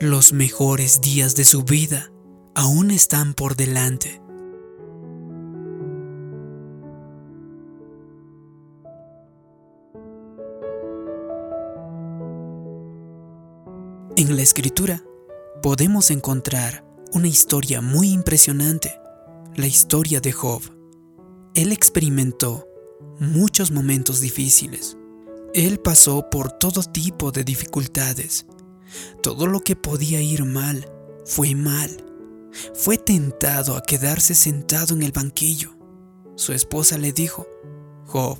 Los mejores días de su vida aún están por delante. En la escritura podemos encontrar una historia muy impresionante, la historia de Job. Él experimentó muchos momentos difíciles. Él pasó por todo tipo de dificultades. Todo lo que podía ir mal fue mal. Fue tentado a quedarse sentado en el banquillo. Su esposa le dijo, Job,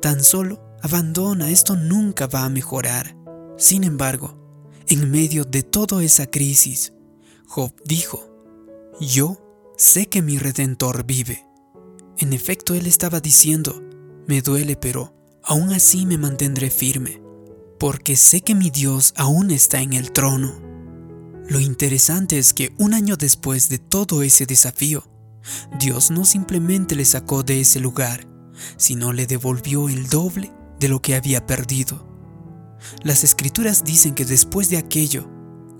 tan solo abandona, esto nunca va a mejorar. Sin embargo, en medio de toda esa crisis, Job dijo, yo sé que mi redentor vive. En efecto, él estaba diciendo, me duele, pero aún así me mantendré firme, porque sé que mi Dios aún está en el trono. Lo interesante es que un año después de todo ese desafío, Dios no simplemente le sacó de ese lugar, sino le devolvió el doble de lo que había perdido. Las escrituras dicen que después de aquello,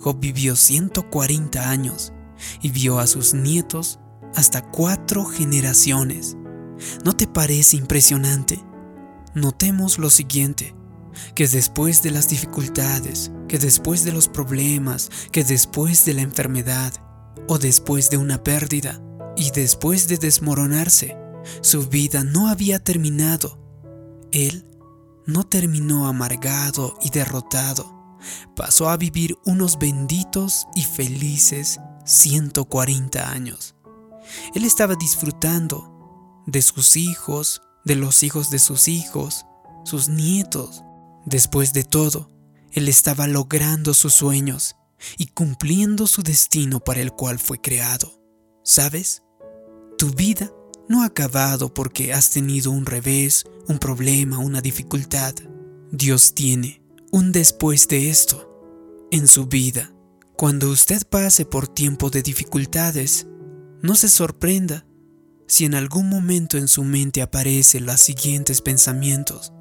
Job vivió 140 años y vio a sus nietos hasta cuatro generaciones. ¿No te parece impresionante? Notemos lo siguiente, que después de las dificultades, que después de los problemas, que después de la enfermedad, o después de una pérdida, y después de desmoronarse, su vida no había terminado. Él no terminó amargado y derrotado. Pasó a vivir unos benditos y felices 140 años. Él estaba disfrutando de sus hijos, de los hijos de sus hijos, sus nietos. Después de todo, él estaba logrando sus sueños y cumpliendo su destino para el cual fue creado. ¿Sabes? Tu vida no ha acabado porque has tenido un revés, un problema, una dificultad. Dios tiene un después de esto en su vida. Cuando usted pase por tiempo de dificultades, no se sorprenda si en algún momento en su mente aparecen los siguientes pensamientos.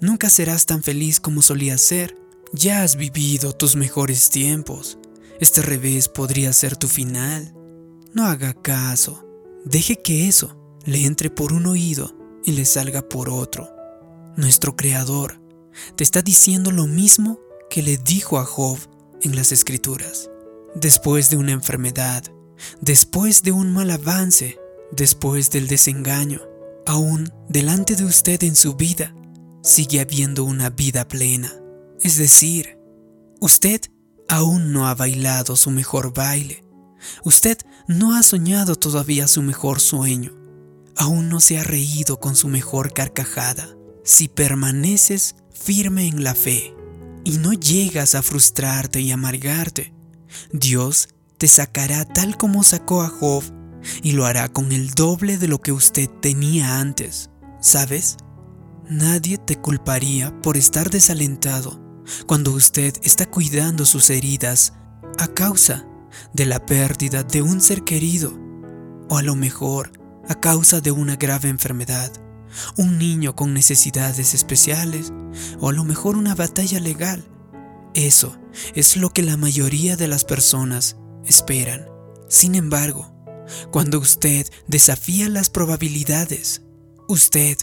Nunca serás tan feliz como solías ser. Ya has vivido tus mejores tiempos. Este revés podría ser tu final. No haga caso. Deje que eso le entre por un oído y le salga por otro. Nuestro Creador te está diciendo lo mismo que le dijo a Job en las Escrituras. Después de una enfermedad, después de un mal avance, después del desengaño, aún delante de usted en su vida, sigue habiendo una vida plena. Es decir, usted aún no ha bailado su mejor baile. Usted no ha soñado todavía su mejor sueño aún no se ha reído con su mejor carcajada. Si permaneces firme en la fe y no llegas a frustrarte y amargarte, Dios te sacará tal como sacó a Job y lo hará con el doble de lo que usted tenía antes. ¿Sabes? Nadie te culparía por estar desalentado cuando usted está cuidando sus heridas a causa de la pérdida de un ser querido o a lo mejor a causa de una grave enfermedad, un niño con necesidades especiales o a lo mejor una batalla legal. Eso es lo que la mayoría de las personas esperan. Sin embargo, cuando usted desafía las probabilidades, usted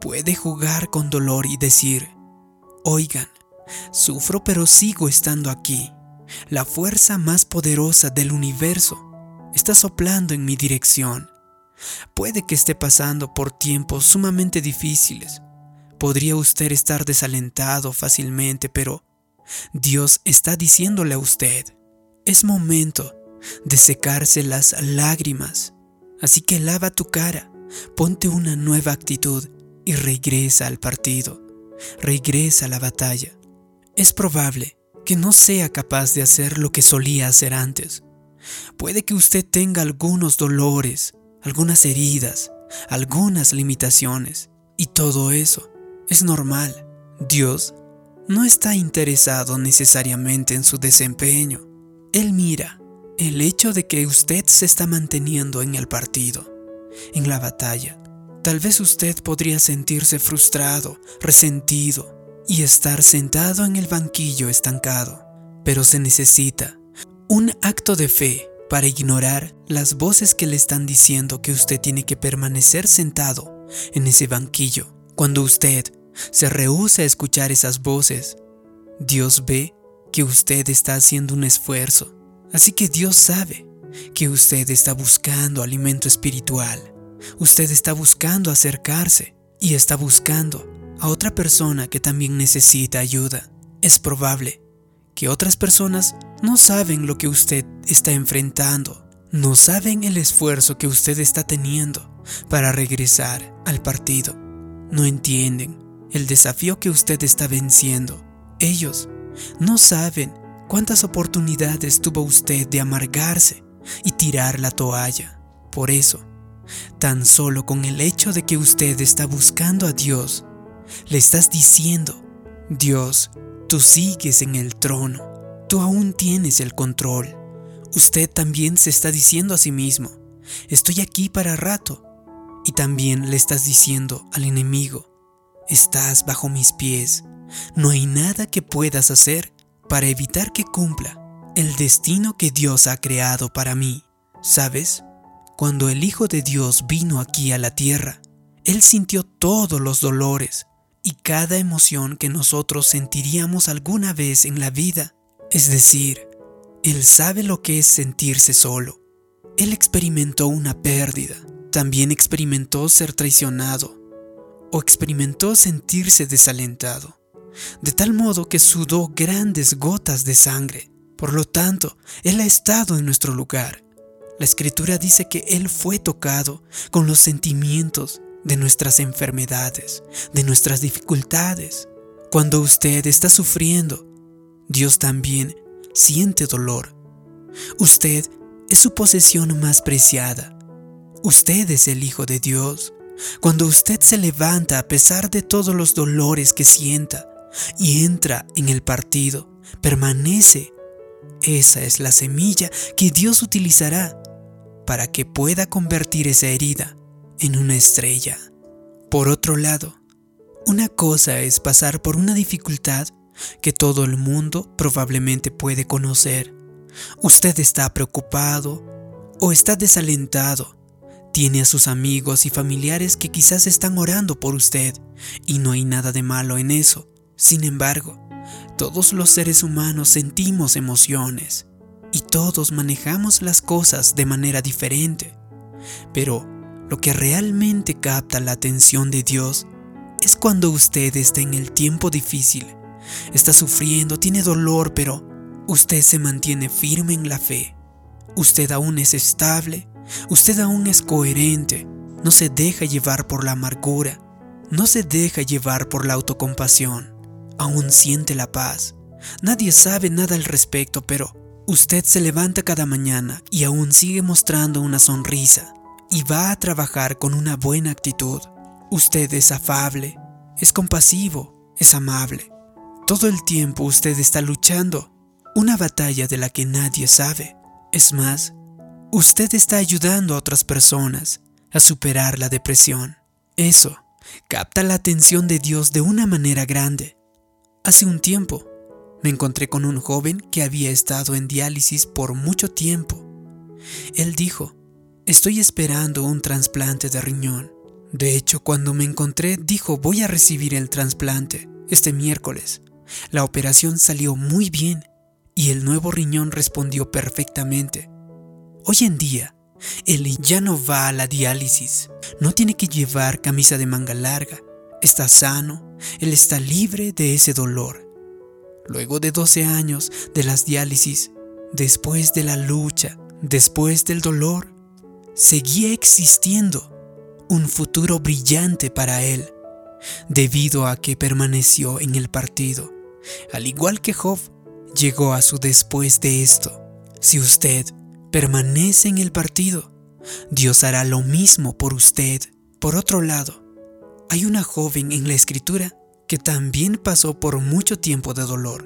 puede jugar con dolor y decir, oigan, sufro pero sigo estando aquí. La fuerza más poderosa del universo está soplando en mi dirección Puede que esté pasando por tiempos sumamente difíciles. Podría usted estar desalentado fácilmente, pero Dios está diciéndole a usted, es momento de secarse las lágrimas. Así que lava tu cara, ponte una nueva actitud y regresa al partido, regresa a la batalla. Es probable que no sea capaz de hacer lo que solía hacer antes. Puede que usted tenga algunos dolores, algunas heridas, algunas limitaciones. Y todo eso es normal. Dios no está interesado necesariamente en su desempeño. Él mira el hecho de que usted se está manteniendo en el partido, en la batalla. Tal vez usted podría sentirse frustrado, resentido y estar sentado en el banquillo estancado. pero se necesita un acto de fe para ignorar las voces que le están diciendo que usted tiene que permanecer sentado en ese banquillo. Cuando usted se rehúsa a escuchar esas voces, Dios ve que usted está haciendo un esfuerzo. Así que Dios sabe que usted está buscando alimento espiritual. Usted está buscando acercarse y está buscando a otra persona que también necesita ayuda. Es probable que otras personas no saben lo que usted está enfrentando, no saben el esfuerzo que usted está teniendo para regresar al partido, no entienden el desafío que usted está venciendo. Ellos no saben cuántas oportunidades tuvo usted de amargarse y tirar la toalla. Por eso, tan solo con el hecho de que usted está buscando a Dios, le estás diciendo, Dios, tú sigues en el trono Tú aún tienes el control. Usted también se está diciendo a sí mismo, estoy aquí para rato. Y también le estás diciendo al enemigo, estás bajo mis pies. No hay nada que puedas hacer para evitar que cumpla el destino que Dios ha creado para mí. ¿Sabes? Cuando el Hijo de Dios vino aquí a la tierra, Él sintió todos los dolores y cada emoción que nosotros sentiríamos alguna vez en la vida. Es decir, Él sabe lo que es sentirse solo. Él experimentó una pérdida, también experimentó ser traicionado o experimentó sentirse desalentado, de tal modo que sudó grandes gotas de sangre. Por lo tanto, Él ha estado en nuestro lugar. La escritura dice que Él fue tocado con los sentimientos de nuestras enfermedades, de nuestras dificultades. Cuando usted está sufriendo, Dios también siente dolor. Usted es su posesión más preciada. Usted es el Hijo de Dios. Cuando usted se levanta a pesar de todos los dolores que sienta y entra en el partido, permanece. Esa es la semilla que Dios utilizará para que pueda convertir esa herida en una estrella. Por otro lado, una cosa es pasar por una dificultad que todo el mundo probablemente puede conocer. Usted está preocupado o está desalentado. Tiene a sus amigos y familiares que quizás están orando por usted y no hay nada de malo en eso. Sin embargo, todos los seres humanos sentimos emociones y todos manejamos las cosas de manera diferente. Pero lo que realmente capta la atención de Dios es cuando usted está en el tiempo difícil Está sufriendo, tiene dolor, pero usted se mantiene firme en la fe. Usted aún es estable, usted aún es coherente, no se deja llevar por la amargura, no se deja llevar por la autocompasión, aún siente la paz. Nadie sabe nada al respecto, pero usted se levanta cada mañana y aún sigue mostrando una sonrisa y va a trabajar con una buena actitud. Usted es afable, es compasivo, es amable. Todo el tiempo usted está luchando una batalla de la que nadie sabe. Es más, usted está ayudando a otras personas a superar la depresión. Eso capta la atención de Dios de una manera grande. Hace un tiempo me encontré con un joven que había estado en diálisis por mucho tiempo. Él dijo, estoy esperando un trasplante de riñón. De hecho, cuando me encontré, dijo, voy a recibir el trasplante este miércoles. La operación salió muy bien y el nuevo riñón respondió perfectamente. Hoy en día, él ya no va a la diálisis, no tiene que llevar camisa de manga larga, está sano, él está libre de ese dolor. Luego de 12 años de las diálisis, después de la lucha, después del dolor, seguía existiendo un futuro brillante para él, debido a que permaneció en el partido al igual que Job, llegó a su después de esto. Si usted permanece en el partido, Dios hará lo mismo por usted. Por otro lado, hay una joven en la escritura que también pasó por mucho tiempo de dolor,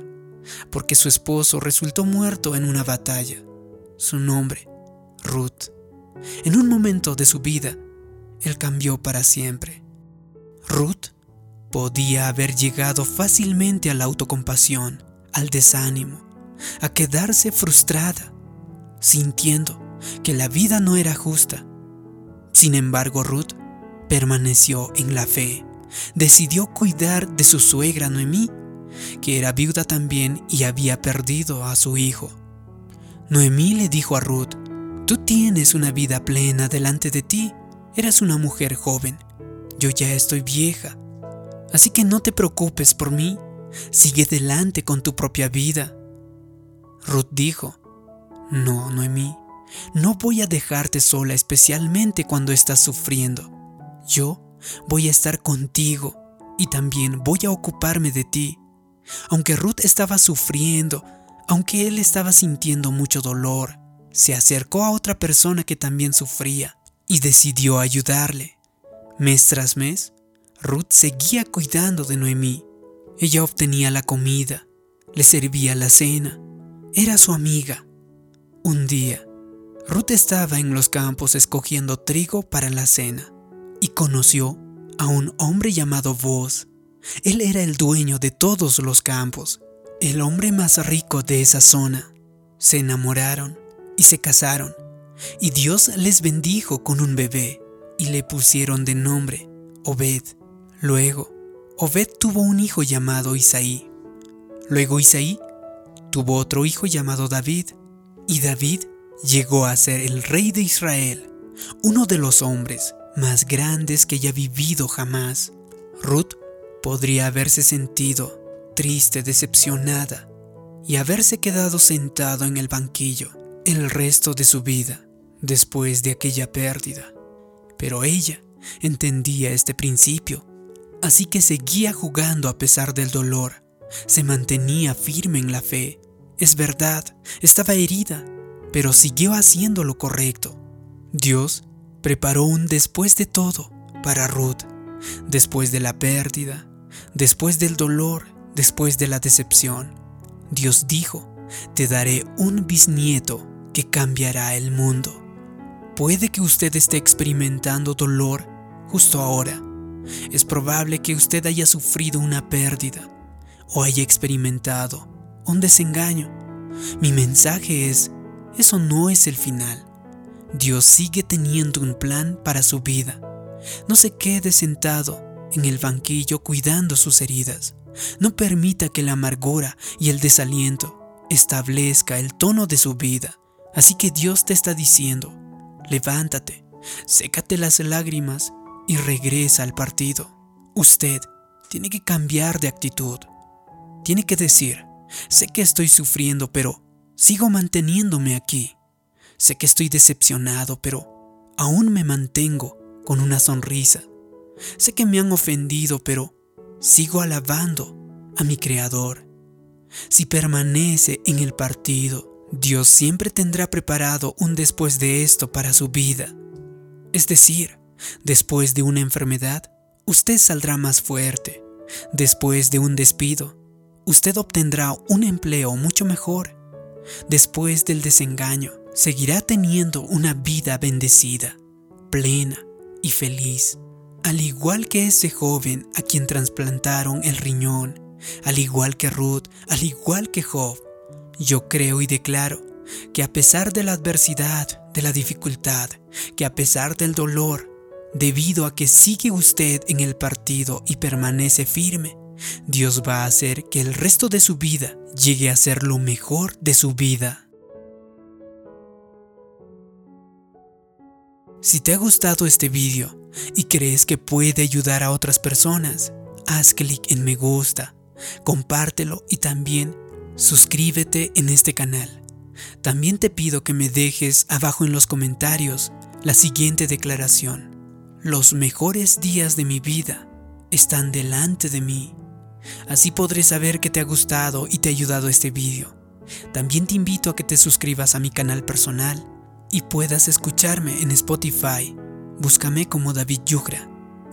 porque su esposo resultó muerto en una batalla. Su nombre, Ruth. En un momento de su vida, él cambió para siempre. Ruth Podía haber llegado fácilmente a la autocompasión, al desánimo, a quedarse frustrada, sintiendo que la vida no era justa. Sin embargo, Ruth permaneció en la fe, decidió cuidar de su suegra Noemí, que era viuda también y había perdido a su hijo. Noemí le dijo a Ruth, tú tienes una vida plena delante de ti, eras una mujer joven, yo ya estoy vieja, así que no te preocupes por mí, sigue delante con tu propia vida. Ruth dijo, no, Noemí, no voy a dejarte sola especialmente cuando estás sufriendo. Yo voy a estar contigo y también voy a ocuparme de ti. Aunque Ruth estaba sufriendo, aunque él estaba sintiendo mucho dolor, se acercó a otra persona que también sufría y decidió ayudarle. Mes tras mes, Ruth seguía cuidando de Noemí. Ella obtenía la comida, le servía la cena, era su amiga. Un día, Ruth estaba en los campos escogiendo trigo para la cena y conoció a un hombre llamado Boaz. Él era el dueño de todos los campos, el hombre más rico de esa zona. Se enamoraron y se casaron, y Dios les bendijo con un bebé y le pusieron de nombre Obed. Luego, Obed tuvo un hijo llamado Isaí. Luego Isaí tuvo otro hijo llamado David, y David llegó a ser el rey de Israel, uno de los hombres más grandes que haya vivido jamás. Ruth podría haberse sentido triste, decepcionada y haberse quedado sentado en el banquillo el resto de su vida después de aquella pérdida. Pero ella entendía este principio, así que seguía jugando a pesar del dolor, se mantenía firme en la fe. Es verdad, estaba herida, pero siguió haciendo lo correcto. Dios preparó un después de todo para Ruth, después de la pérdida, después del dolor, después de la decepción. Dios dijo, te daré un bisnieto que cambiará el mundo. Puede que usted esté experimentando dolor justo ahora. Es probable que usted haya sufrido una pérdida o haya experimentado un desengaño. Mi mensaje es, eso no es el final. Dios sigue teniendo un plan para su vida. No se quede sentado en el banquillo cuidando sus heridas. No permita que la amargura y el desaliento establezca el tono de su vida. Así que Dios te está diciendo, levántate, sécate las lágrimas y regresa al partido. Usted tiene que cambiar de actitud. Tiene que decir, sé que estoy sufriendo, pero Sigo manteniéndome aquí. Sé que estoy decepcionado, pero aún me mantengo con una sonrisa. Sé que me han ofendido, pero sigo alabando a mi Creador. Si permanece en el partido, Dios siempre tendrá preparado un después de esto para su vida. Es decir, después de una enfermedad, usted saldrá más fuerte. Después de un despido, usted obtendrá un empleo mucho mejor después del desengaño, seguirá teniendo una vida bendecida, plena y feliz. Al igual que ese joven a quien trasplantaron el riñón, al igual que Ruth, al igual que Job, yo creo y declaro que a pesar de la adversidad, de la dificultad, que a pesar del dolor, debido a que sigue usted en el partido y permanece firme, Dios va a hacer que el resto de su vida llegue a ser lo mejor de su vida. Si te ha gustado este vídeo y crees que puede ayudar a otras personas, haz clic en me gusta, compártelo y también suscríbete en este canal. También te pido que me dejes abajo en los comentarios la siguiente declaración. Los mejores días de mi vida están delante de mí. Así podré saber que te ha gustado y te ha ayudado este vídeo. También te invito a que te suscribas a mi canal personal y puedas escucharme en Spotify. Búscame como David Yugra.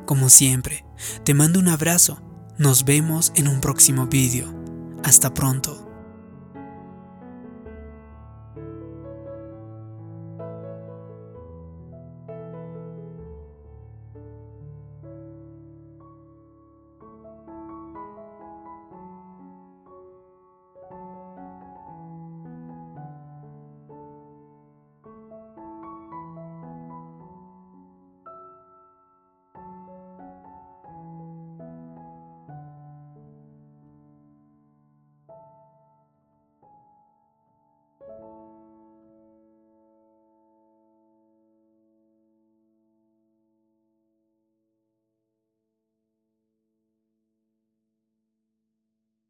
Como siempre, te mando un abrazo. Nos vemos en un próximo vídeo. Hasta pronto.